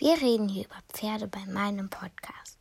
Wir reden hier über Pferde bei meinem Podcast.